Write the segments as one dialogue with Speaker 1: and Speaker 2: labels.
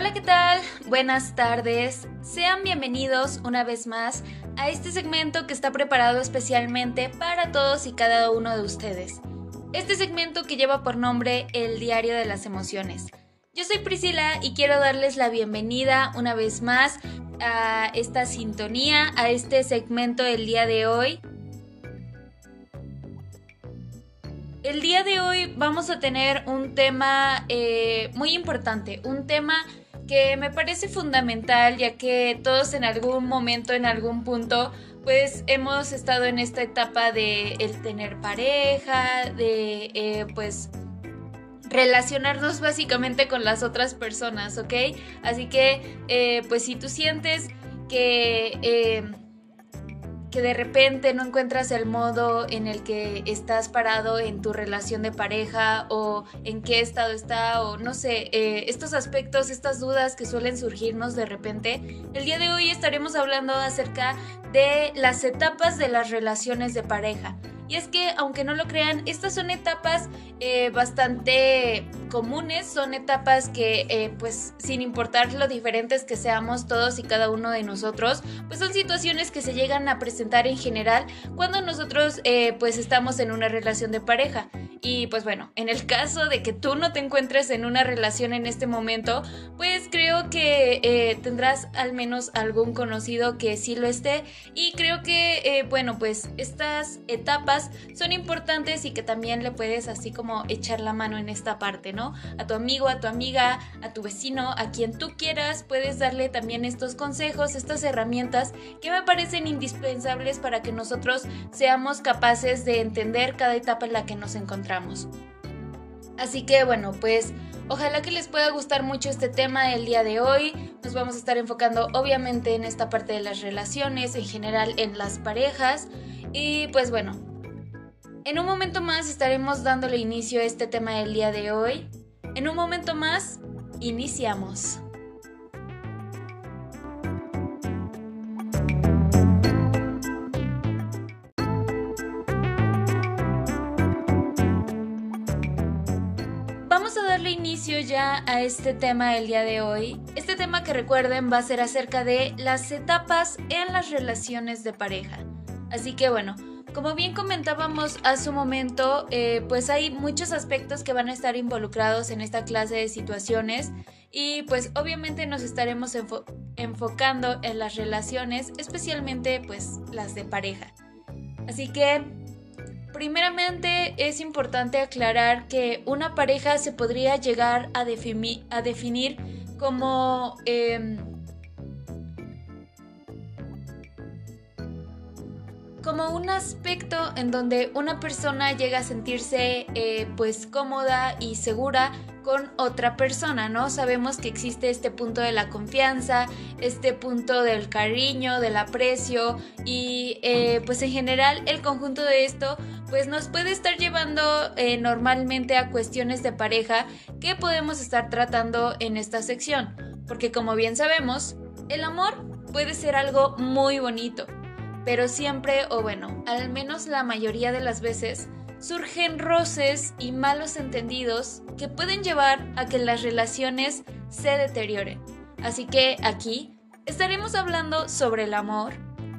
Speaker 1: Hola, ¿qué tal? Buenas tardes. Sean bienvenidos una vez más a este segmento que está preparado especialmente para todos y cada uno de ustedes. Este segmento que lleva por nombre El Diario de las Emociones. Yo soy Priscila y quiero darles la bienvenida una vez más a esta sintonía, a este segmento del día de hoy. El día de hoy vamos a tener un tema eh, muy importante, un tema que me parece fundamental ya que todos en algún momento, en algún punto, pues hemos estado en esta etapa de el tener pareja, de eh, pues relacionarnos básicamente con las otras personas, ¿ok? Así que eh, pues si tú sientes que que de repente no encuentras el modo en el que estás parado en tu relación de pareja o en qué estado está o no sé, eh, estos aspectos, estas dudas que suelen surgirnos de repente, el día de hoy estaremos hablando acerca de las etapas de las relaciones de pareja. Y es que, aunque no lo crean, estas son etapas eh, bastante comunes, son etapas que, eh, pues, sin importar lo diferentes que seamos todos y cada uno de nosotros, pues son situaciones que se llegan a presentar en general cuando nosotros, eh, pues, estamos en una relación de pareja. Y pues bueno, en el caso de que tú no te encuentres en una relación en este momento, pues creo que tendrás al menos algún conocido que sí lo esté. Y creo que, bueno, pues estas etapas son importantes y que también le puedes así como echar la mano en esta parte, ¿no? A tu amigo, a tu amiga, a tu vecino, a quien tú quieras, puedes darle también estos consejos, estas herramientas que me parecen indispensables para que nosotros seamos capaces de entender cada etapa en la que nos encontramos. Así que bueno, pues ojalá que les pueda gustar mucho este tema el día de hoy. Nos vamos a estar enfocando obviamente en esta parte de las relaciones, en general en las parejas. Y pues bueno, en un momento más estaremos dándole inicio a este tema del día de hoy. En un momento más, iniciamos. Vamos a darle inicio ya a este tema del día de hoy. Este tema que recuerden va a ser acerca de las etapas en las relaciones de pareja. Así que bueno, como bien comentábamos hace un momento, eh, pues hay muchos aspectos que van a estar involucrados en esta clase de situaciones y pues obviamente nos estaremos enfocando en las relaciones, especialmente pues las de pareja. Así que primeramente es importante aclarar que una pareja se podría llegar a, definir como... Em, como un aspecto en donde una persona llega a sentirse eh, pues cómoda y segura con otra persona, ¿no? Sabemos que existe este punto de la confianza, este punto del cariño, del aprecio y eh, pues en general el conjunto de esto pues nos puede estar llevando eh, normalmente a cuestiones de pareja que podemos estar tratando en esta sección, porque como bien sabemos, el amor puede ser algo muy bonito, pero siempre, o bueno, al menos la mayoría de las veces, surgen roces y malos entendidos que pueden llevar a que las relaciones se deterioren. Así que aquí estaremos hablando sobre el amor,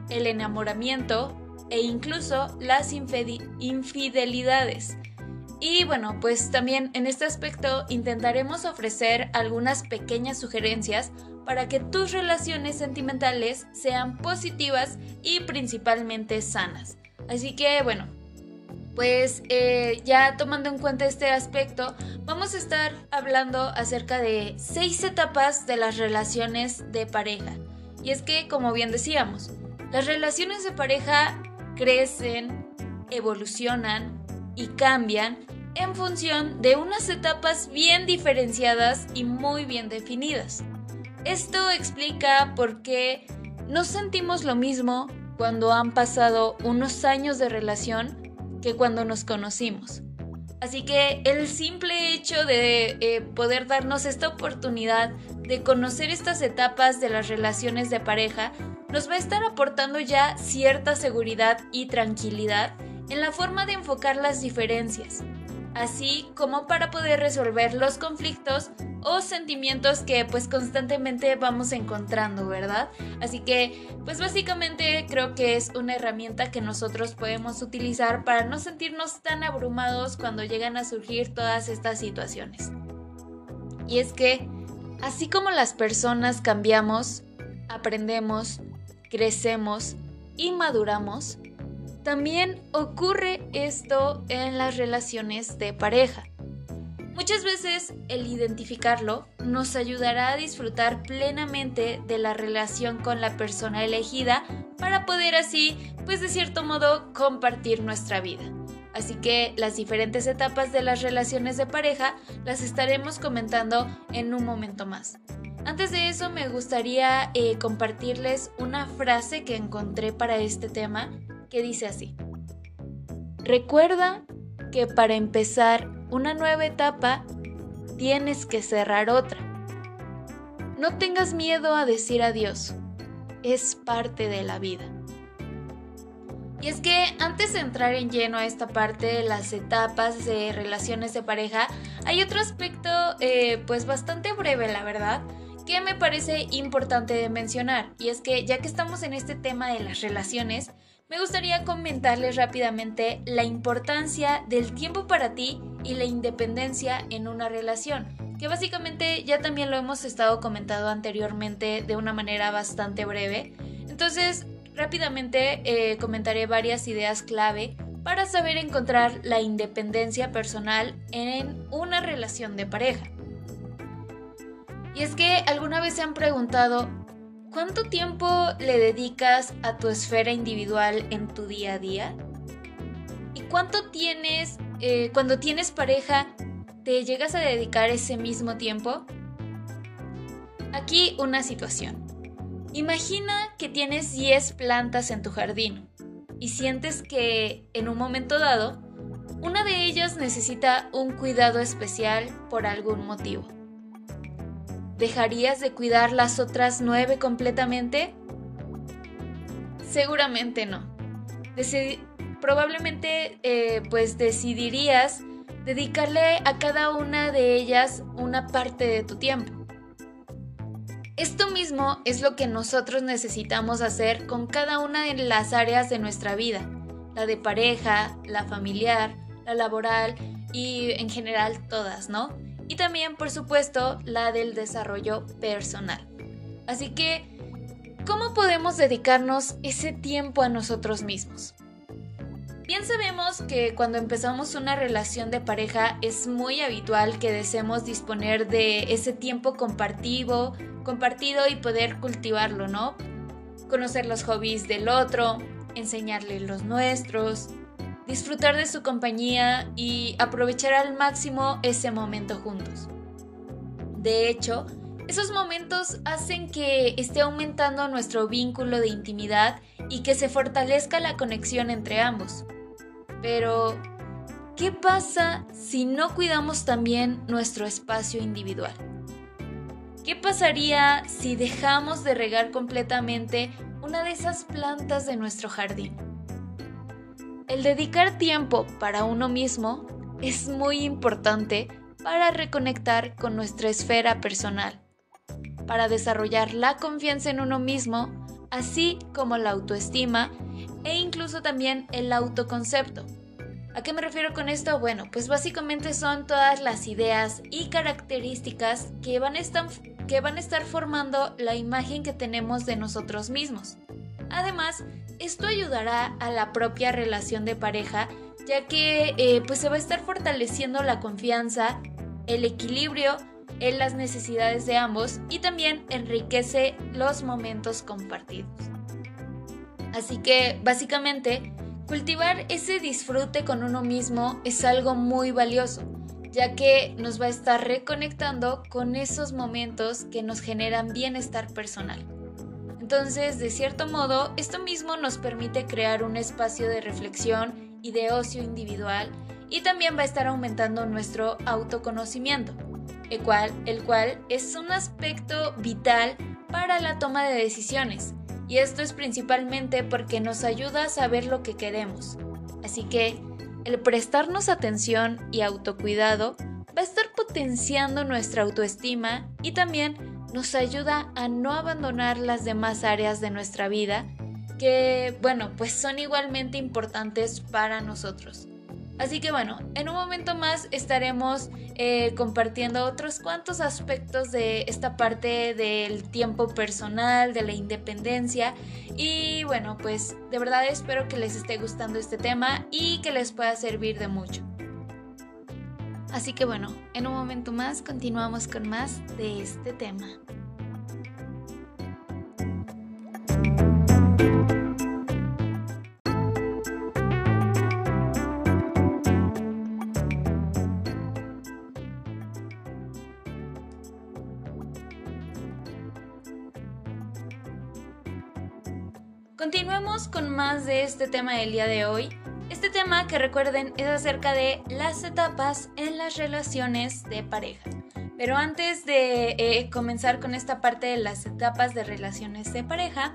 Speaker 1: el enamoramiento e incluso las infidelidades. Y bueno, pues también en este aspecto intentaremos ofrecer algunas pequeñas sugerencias para que tus relaciones sentimentales sean positivas y principalmente sanas. Así que bueno, pues eh, ya tomando en cuenta este aspecto, vamos a estar hablando acerca de seis etapas de las relaciones de pareja. Y es que, como bien decíamos, las relaciones de pareja crecen, evolucionan y cambian en función de unas etapas bien diferenciadas y muy bien definidas. Esto explica por qué no sentimos lo mismo cuando han pasado unos años de relación que cuando nos conocimos. Así que el simple hecho de eh, poder darnos esta oportunidad de conocer estas etapas de las relaciones de pareja nos va a estar aportando ya cierta seguridad y tranquilidad en la forma de enfocar las diferencias, así como para poder resolver los conflictos o sentimientos que pues constantemente vamos encontrando, ¿verdad? Así que pues básicamente creo que es una herramienta que nosotros podemos utilizar para no sentirnos tan abrumados cuando llegan a surgir todas estas situaciones. Y es que así como las personas cambiamos, aprendemos, crecemos y maduramos, también ocurre esto en las relaciones de pareja. Muchas veces el identificarlo nos ayudará a disfrutar plenamente de la relación con la persona elegida para poder así, pues de cierto modo, compartir nuestra vida. Así que las diferentes etapas de las relaciones de pareja las estaremos comentando en un momento más. Antes de eso me gustaría eh, compartirles una frase que encontré para este tema que dice así. Recuerda que para empezar una nueva etapa tienes que cerrar otra. No tengas miedo a decir adiós. Es parte de la vida. Y es que antes de entrar en lleno a esta parte de las etapas de relaciones de pareja, hay otro aspecto eh, pues bastante breve, la verdad, que me parece importante mencionar. Y es que ya que estamos en este tema de las relaciones, me gustaría comentarles rápidamente la importancia del tiempo para ti y la independencia en una relación, que básicamente ya también lo hemos estado comentando anteriormente de una manera bastante breve. Entonces, rápidamente eh, comentaré varias ideas clave para saber encontrar la independencia personal en una relación de pareja. Y es que alguna vez se han preguntado, ¿Cuánto tiempo le dedicas a tu esfera individual en tu día a día? ¿Y cuánto tienes, eh, cuando tienes pareja, te llegas a dedicar ese mismo tiempo? Aquí una situación. Imagina que tienes 10 plantas en tu jardín y sientes que en un momento dado, una de ellas necesita un cuidado especial por algún motivo. ¿Dejarías de cuidar las otras nueve completamente? Seguramente no. probablemente eh, pues decidirías dedicarle a cada una de ellas una parte de tu tiempo. Esto mismo es lo que nosotros necesitamos hacer con cada una de las áreas de nuestra vida, la de pareja, la familiar, la laboral y en general todas, ¿no? Y también, por supuesto, la del desarrollo personal. Así que, ¿cómo podemos dedicarnos ese tiempo a nosotros mismos? Bien sabemos que cuando empezamos una relación de pareja es muy habitual que deseemos disponer de ese tiempo compartido, compartido y poder cultivarlo, ¿no? Conocer los hobbies del otro, enseñarle los nuestros, disfrutar de su compañía y aprovechar al máximo ese momento juntos. De hecho, esos momentos hacen que esté aumentando nuestro vínculo de intimidad y que se fortalezca la conexión entre ambos. Pero, ¿qué pasa si no cuidamos también nuestro espacio individual? ¿Qué pasaría si dejamos de regar completamente una de esas plantas de nuestro jardín? El dedicar tiempo para uno mismo es muy importante para reconectar con nuestra esfera personal, para desarrollar la confianza en uno mismo, así como la autoestima e incluso también el autoconcepto. ¿A qué me refiero con esto? Bueno, pues básicamente son todas las ideas y características que van a estar, que van a estar formando la imagen que tenemos de nosotros mismos. Además, esto ayudará a la propia relación de pareja, ya que eh, pues se va a estar fortaleciendo la confianza, el equilibrio en las necesidades de ambos y también enriquece los momentos compartidos. Así que básicamente, cultivar ese disfrute con uno mismo es algo muy valioso, ya que nos va a estar reconectando con esos momentos que nos generan bienestar personal. Entonces, de cierto modo, esto mismo nos permite crear un espacio de reflexión y de ocio individual y también va a estar aumentando nuestro autoconocimiento, el cual, el cual es un aspecto vital para la toma de decisiones. Y esto es principalmente porque nos ayuda a saber lo que queremos. Así que el prestarnos atención y autocuidado va a estar potenciando nuestra autoestima y también nos ayuda a no abandonar las demás áreas de nuestra vida que, bueno, pues son igualmente importantes para nosotros. Así que bueno, en un momento más estaremos eh, compartiendo otros cuantos aspectos de esta parte del tiempo personal, de la independencia. Y bueno, pues de verdad espero que les esté gustando este tema y que les pueda servir de mucho. Así que bueno, en un momento más continuamos con más de este tema. Continuemos con más de este tema del día de hoy. Tema que recuerden es acerca de las etapas en las relaciones de pareja. Pero antes de eh, comenzar con esta parte de las etapas de relaciones de pareja,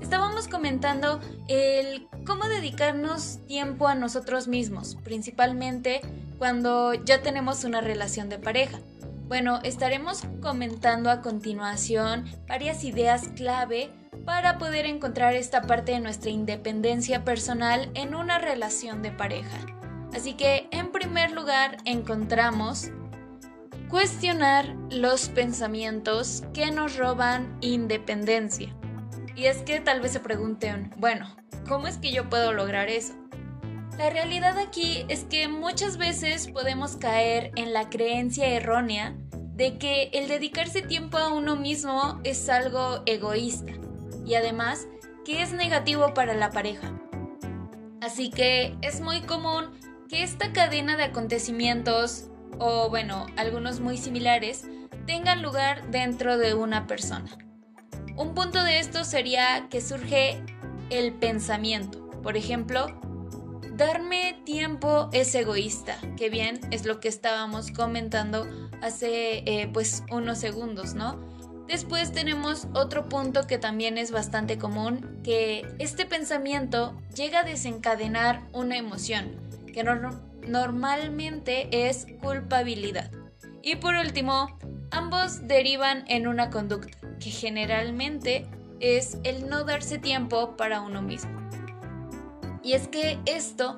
Speaker 1: estábamos comentando el cómo dedicarnos tiempo a nosotros mismos, principalmente cuando ya tenemos una relación de pareja. Bueno, estaremos comentando a continuación varias ideas clave para poder encontrar esta parte de nuestra independencia personal en una relación de pareja. Así que en primer lugar encontramos cuestionar los pensamientos que nos roban independencia. Y es que tal vez se pregunten, bueno, ¿cómo es que yo puedo lograr eso? La realidad aquí es que muchas veces podemos caer en la creencia errónea de que el dedicarse tiempo a uno mismo es algo egoísta y además que es negativo para la pareja. Así que es muy común que esta cadena de acontecimientos, o bueno, algunos muy similares, tengan lugar dentro de una persona. Un punto de esto sería que surge el pensamiento. Por ejemplo, darme tiempo es egoísta, que bien es lo que estábamos comentando hace eh, pues unos segundos, ¿no? Después tenemos otro punto que también es bastante común, que este pensamiento llega a desencadenar una emoción, que normalmente es culpabilidad. Y por último, ambos derivan en una conducta, que generalmente es el no darse tiempo para uno mismo. Y es que esto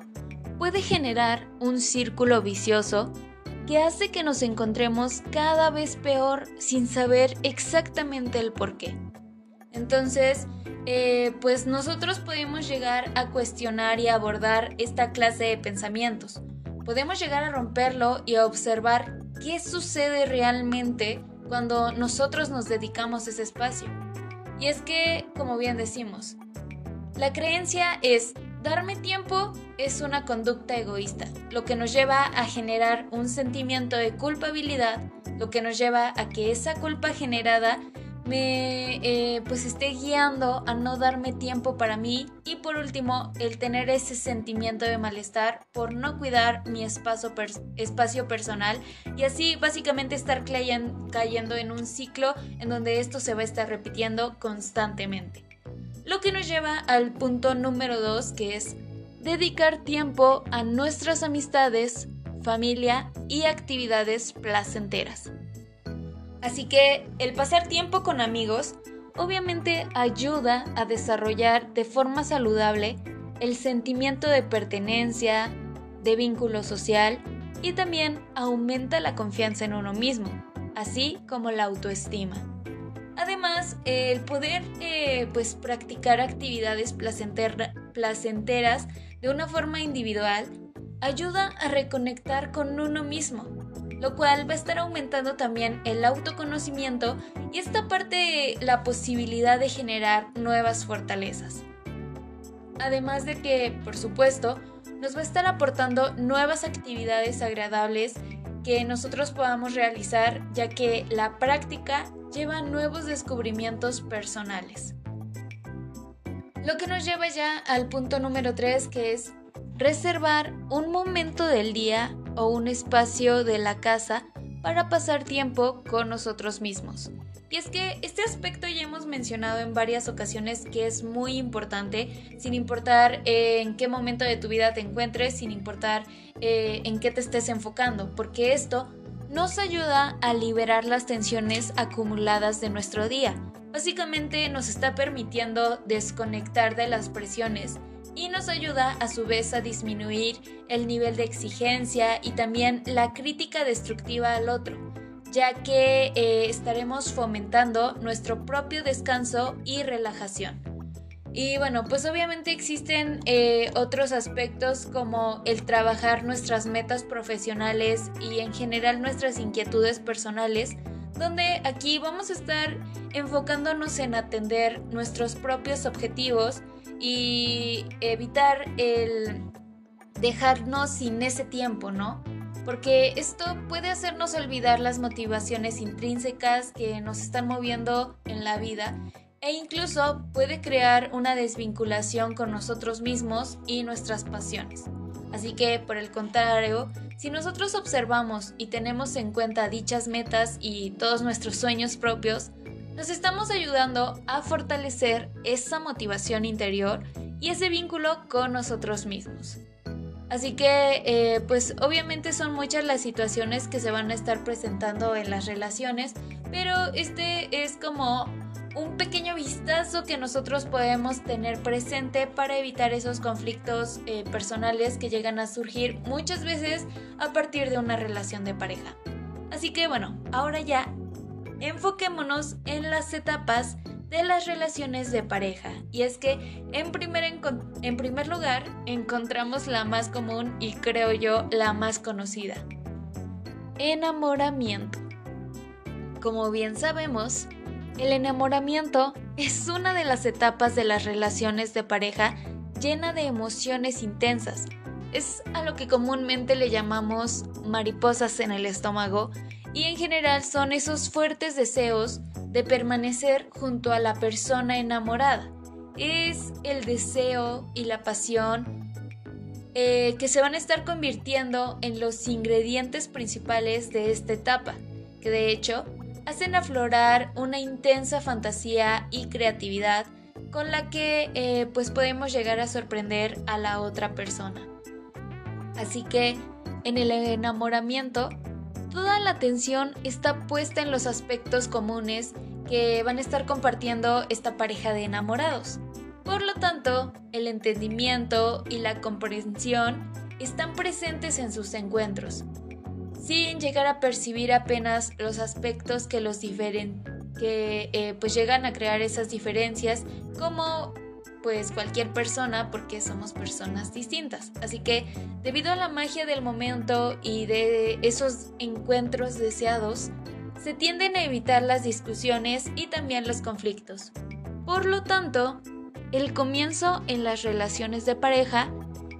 Speaker 1: puede generar un círculo vicioso que hace que nos encontremos cada vez peor sin saber exactamente el por qué. Entonces, eh, pues nosotros podemos llegar a cuestionar y abordar esta clase de pensamientos. Podemos llegar a romperlo y a observar qué sucede realmente cuando nosotros nos dedicamos ese espacio. Y es que, como bien decimos, la creencia es Darme tiempo es una conducta egoísta, lo que nos lleva a generar un sentimiento de culpabilidad, lo que nos lleva a que esa culpa generada me eh, pues esté guiando a no darme tiempo para mí y por último el tener ese sentimiento de malestar por no cuidar mi espacio, espacio personal y así básicamente estar cayendo en un ciclo en donde esto se va a estar repitiendo constantemente. Lo que nos lleva al punto número 2, que es dedicar tiempo a nuestras amistades, familia y actividades placenteras. Así que el pasar tiempo con amigos obviamente ayuda a desarrollar de forma saludable el sentimiento de pertenencia, de vínculo social y también aumenta la confianza en uno mismo, así como la autoestima. Además, el poder eh, pues, practicar actividades placenteras de una forma individual ayuda a reconectar con uno mismo, lo cual va a estar aumentando también el autoconocimiento y esta parte la posibilidad de generar nuevas fortalezas. Además de que, por supuesto, nos va a estar aportando nuevas actividades agradables que nosotros podamos realizar, ya que la práctica lleva nuevos descubrimientos personales. Lo que nos lleva ya al punto número 3, que es reservar un momento del día o un espacio de la casa para pasar tiempo con nosotros mismos. Y es que este aspecto ya hemos mencionado en varias ocasiones que es muy importante, sin importar en qué momento de tu vida te encuentres, sin importar eh, en qué te estés enfocando, porque esto nos ayuda a liberar las tensiones acumuladas de nuestro día. Básicamente nos está permitiendo desconectar de las presiones y nos ayuda a su vez a disminuir el nivel de exigencia y también la crítica destructiva al otro, ya que eh, estaremos fomentando nuestro propio descanso y relajación. Y bueno, pues obviamente existen eh, otros aspectos como el trabajar nuestras metas profesionales y en general nuestras inquietudes personales, donde aquí vamos a estar enfocándonos en atender nuestros propios objetivos y evitar el dejarnos sin ese tiempo, ¿no? Porque esto puede hacernos olvidar las motivaciones intrínsecas que nos están moviendo en la vida e incluso puede crear una desvinculación con nosotros mismos y nuestras pasiones. Así que, por el contrario, si nosotros observamos y tenemos en cuenta dichas metas y todos nuestros sueños propios, nos estamos ayudando a fortalecer esa motivación interior y ese vínculo con nosotros mismos. Así que, eh, pues obviamente son muchas las situaciones que se van a estar presentando en las relaciones, pero este es como un pequeño vistazo que nosotros podemos tener presente para evitar esos conflictos eh, personales que llegan a surgir muchas veces a partir de una relación de pareja. Así que bueno, ahora ya enfoquémonos en las etapas de las relaciones de pareja. Y es que en primer, en primer lugar encontramos la más común y creo yo la más conocida. Enamoramiento. Como bien sabemos, el enamoramiento es una de las etapas de las relaciones de pareja llena de emociones intensas. Es a lo que comúnmente le llamamos mariposas en el estómago y en general son esos fuertes deseos de permanecer junto a la persona enamorada. Es el deseo y la pasión eh, que se van a estar convirtiendo en los ingredientes principales de esta etapa, que de hecho hacen aflorar una intensa fantasía y creatividad con la que eh, pues podemos llegar a sorprender a la otra persona. Así que en el enamoramiento, toda la atención está puesta en los aspectos comunes que van a estar compartiendo esta pareja de enamorados. Por lo tanto, el entendimiento y la comprensión están presentes en sus encuentros, sin llegar a percibir apenas los aspectos que los diferen, que eh, pues llegan a crear esas diferencias como pues cualquier persona porque somos personas distintas. Así que debido a la magia del momento y de esos encuentros deseados, se tienden a evitar las discusiones y también los conflictos. Por lo tanto, el comienzo en las relaciones de pareja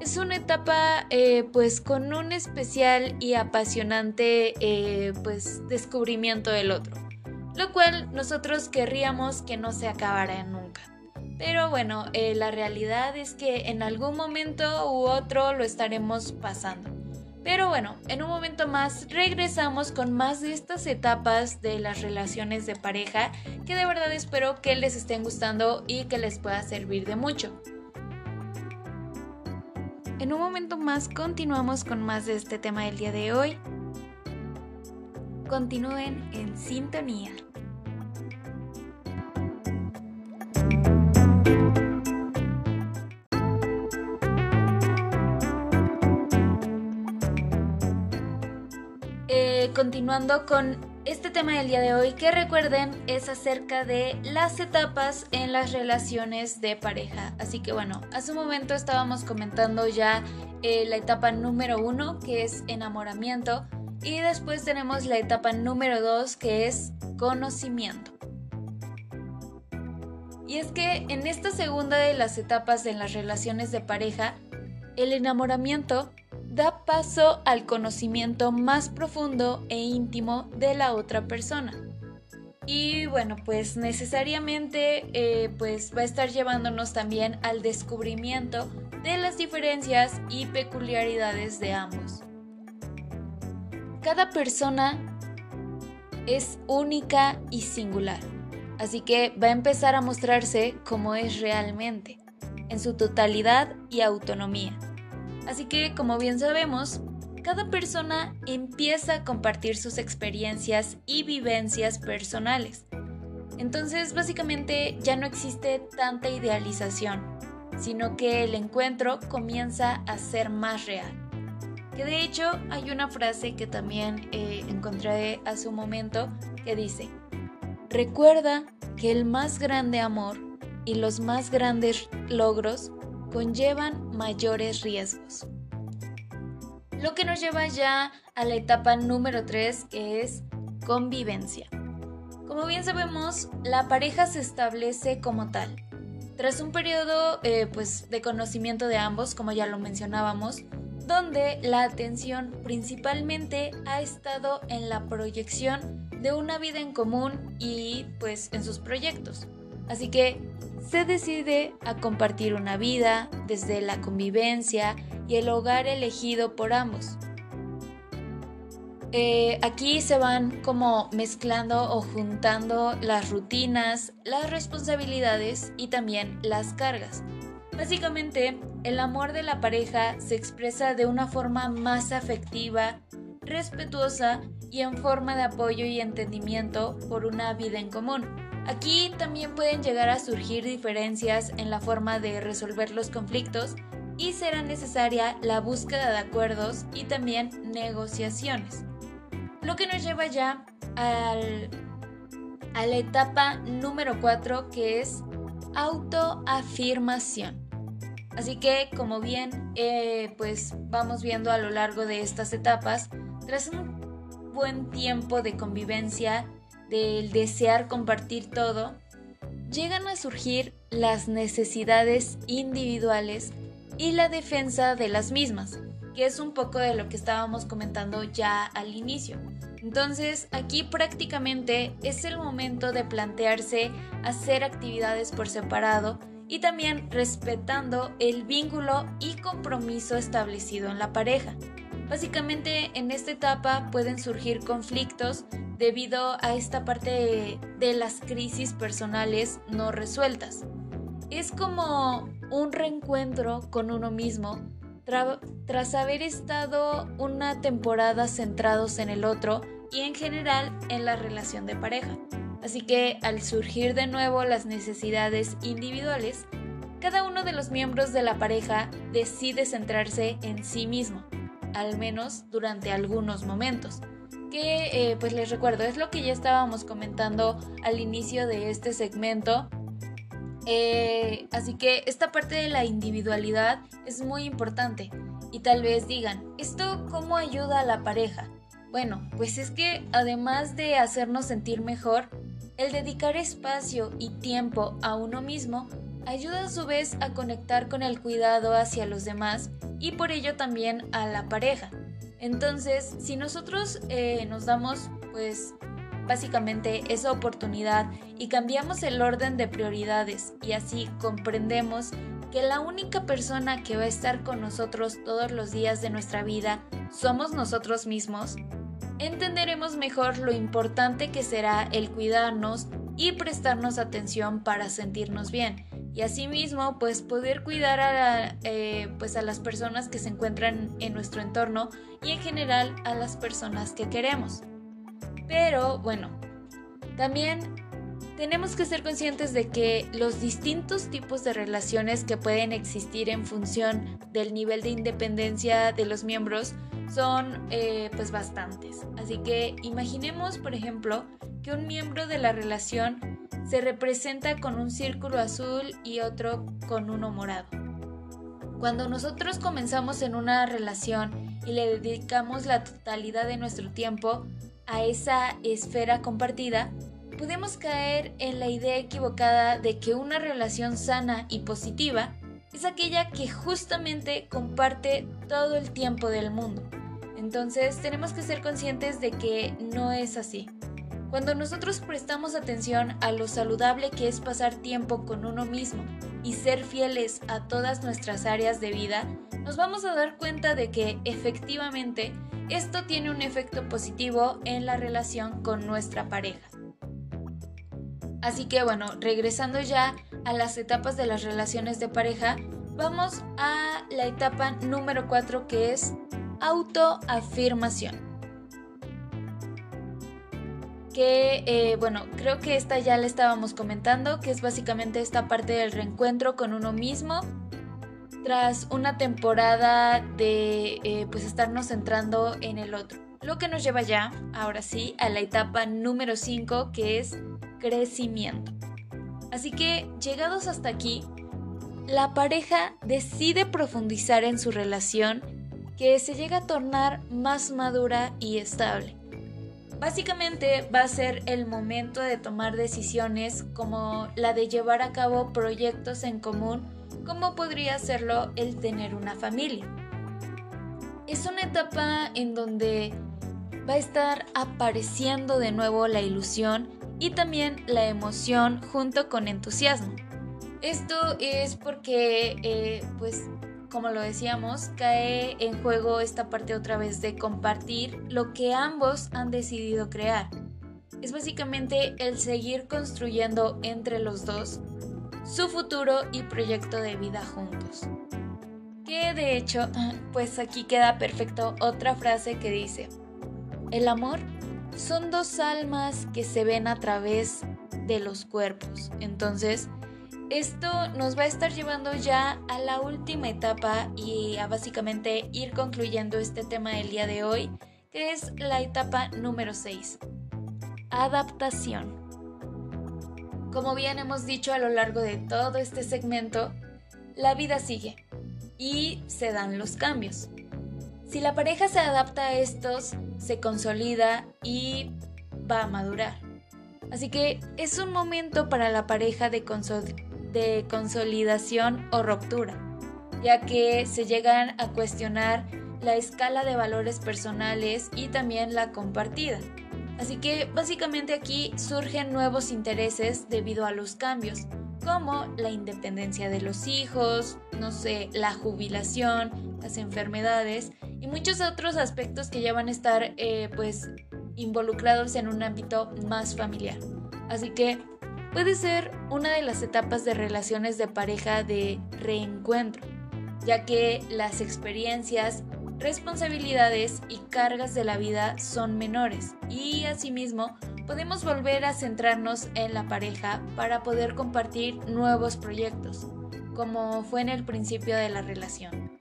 Speaker 1: es una etapa eh, pues con un especial y apasionante eh, pues descubrimiento del otro, lo cual nosotros querríamos que no se acabara nunca. Pero bueno, eh, la realidad es que en algún momento u otro lo estaremos pasando. Pero bueno, en un momento más regresamos con más de estas etapas de las relaciones de pareja que de verdad espero que les estén gustando y que les pueda servir de mucho. En un momento más continuamos con más de este tema del día de hoy. Continúen en sintonía. Eh, continuando con este tema del día de hoy, que recuerden, es acerca de las etapas en las relaciones de pareja. Así que bueno, hace un momento estábamos comentando ya eh, la etapa número uno, que es enamoramiento, y después tenemos la etapa número dos, que es conocimiento. Y es que en esta segunda de las etapas de las relaciones de pareja, el enamoramiento da paso al conocimiento más profundo e íntimo de la otra persona. Y bueno, pues necesariamente eh, pues va a estar llevándonos también al descubrimiento de las diferencias y peculiaridades de ambos. Cada persona es única y singular, así que va a empezar a mostrarse como es realmente, en su totalidad y autonomía. Así que, como bien sabemos, cada persona empieza a compartir sus experiencias y vivencias personales. Entonces, básicamente ya no existe tanta idealización, sino que el encuentro comienza a ser más real. Que de hecho hay una frase que también eh, encontré hace un momento que dice, recuerda que el más grande amor y los más grandes logros conllevan mayores riesgos. Lo que nos lleva ya a la etapa número 3 que es convivencia. Como bien sabemos, la pareja se establece como tal. Tras un periodo eh, pues, de conocimiento de ambos, como ya lo mencionábamos, donde la atención principalmente ha estado en la proyección de una vida en común y pues en sus proyectos. Así que se decide a compartir una vida desde la convivencia y el hogar elegido por ambos. Eh, aquí se van como mezclando o juntando las rutinas, las responsabilidades y también las cargas. Básicamente, el amor de la pareja se expresa de una forma más afectiva, respetuosa y en forma de apoyo y entendimiento por una vida en común. Aquí también pueden llegar a surgir diferencias en la forma de resolver los conflictos y será necesaria la búsqueda de acuerdos y también negociaciones. Lo que nos lleva ya al, a la etapa número 4 que es autoafirmación. Así que como bien eh, pues vamos viendo a lo largo de estas etapas, tras un buen tiempo de convivencia, del desear compartir todo, llegan a surgir las necesidades individuales y la defensa de las mismas, que es un poco de lo que estábamos comentando ya al inicio. Entonces, aquí prácticamente es el momento de plantearse hacer actividades por separado y también respetando el vínculo y compromiso establecido en la pareja. Básicamente en esta etapa pueden surgir conflictos debido a esta parte de, las crisis personales no resueltas. Es como un reencuentro con uno mismo tras haber estado una temporada centrados en el otro y en general en la relación de pareja. Así que al surgir de nuevo las necesidades individuales, cada uno de los miembros de la pareja decide centrarse en sí mismo, al menos durante algunos momentos. Que eh, pues les recuerdo, es lo que ya estábamos comentando al inicio de este segmento. Eh, así que esta parte de la individualidad es muy importante. Y tal vez digan, ¿esto cómo ayuda a la pareja? Bueno, pues es que además de hacernos sentir mejor, el dedicar espacio y tiempo a uno mismo ayuda a su vez a conectar con el cuidado hacia los demás y por ello también a la pareja. Entonces, si nosotros eh, nos damos pues básicamente esa oportunidad y cambiamos el orden de prioridades y así comprendemos que la única persona que va a estar con nosotros todos los días de nuestra vida somos nosotros mismos, entenderemos mejor lo importante que será el cuidarnos y prestarnos atención para sentirnos bien y asimismo pues poder cuidar a, eh, pues a las personas que se encuentran en nuestro entorno y en general a las personas que queremos. Pero bueno, también tenemos que ser conscientes de que los distintos tipos de relaciones que pueden existir en función del nivel de independencia de los miembros son eh, pues bastantes. Así que imaginemos, por ejemplo, que un miembro de la relación se representa con un círculo azul y otro con uno morado. Cuando nosotros comenzamos en una relación y le dedicamos la totalidad de nuestro tiempo a esa esfera compartida, podemos caer en la idea equivocada de que una relación sana y positiva es aquella que justamente comparte todo el tiempo del mundo. Entonces tenemos que ser conscientes de que no es así. Cuando nosotros prestamos atención a lo saludable que es pasar tiempo con uno mismo y ser fieles a todas nuestras áreas de vida, nos vamos a dar cuenta de que efectivamente esto tiene un efecto positivo en la relación con nuestra pareja. Así que bueno, regresando ya a las etapas de las relaciones de pareja, vamos a la etapa número 4 que es autoafirmación. Que, eh, bueno, creo que esta ya la estábamos comentando, que es básicamente esta parte del reencuentro con uno mismo tras una temporada de eh, pues estarnos centrando en el otro. Lo que nos lleva ya, ahora sí, a la etapa número 5 que es crecimiento. Así que, llegados hasta aquí, la pareja decide profundizar en su relación que se llega a tornar más madura y estable. Básicamente va a ser el momento de tomar decisiones como la de llevar a cabo proyectos en común como podría serlo el tener una familia. Es una etapa en donde va a estar apareciendo de nuevo la ilusión y también la emoción junto con entusiasmo. Esto es porque, eh, pues, como lo decíamos, cae en juego esta parte otra vez de compartir lo que ambos han decidido crear. Es básicamente el seguir construyendo entre los dos su futuro y proyecto de vida juntos. Que de hecho, pues aquí queda perfecto otra frase que dice, el amor son dos almas que se ven a través de los cuerpos. Entonces, esto nos va a estar llevando ya a la última etapa y a básicamente ir concluyendo este tema del día de hoy, que es la etapa número 6. Adaptación. Como bien hemos dicho a lo largo de todo este segmento, la vida sigue y se dan los cambios. Si la pareja se adapta a estos, se consolida y va a madurar. Así que es un momento para la pareja de, de consolidación o ruptura, ya que se llegan a cuestionar la escala de valores personales y también la compartida. Así que básicamente aquí surgen nuevos intereses debido a los cambios, como la independencia de los hijos, no sé, la jubilación, las enfermedades y muchos otros aspectos que ya van a estar eh, pues involucrados en un ámbito más familiar. Así que puede ser una de las etapas de relaciones de pareja de reencuentro, ya que las experiencias responsabilidades y cargas de la vida son menores y asimismo podemos volver a centrarnos en la pareja para poder compartir nuevos proyectos, como fue en el principio de la relación.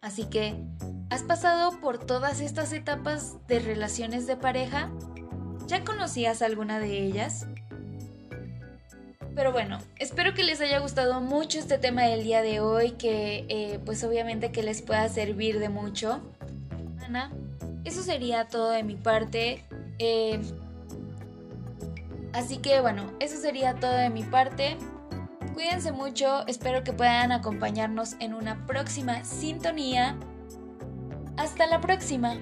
Speaker 1: Así que, ¿has pasado por todas estas etapas de relaciones de pareja? ¿Ya conocías alguna de ellas? Pero bueno, espero que les haya gustado mucho este tema del día de hoy, que eh, pues obviamente que les pueda servir de mucho. Ana, eso sería todo de mi parte. Eh, así que bueno, eso sería todo de mi parte. Cuídense mucho, espero que puedan acompañarnos en una próxima sintonía. Hasta la próxima.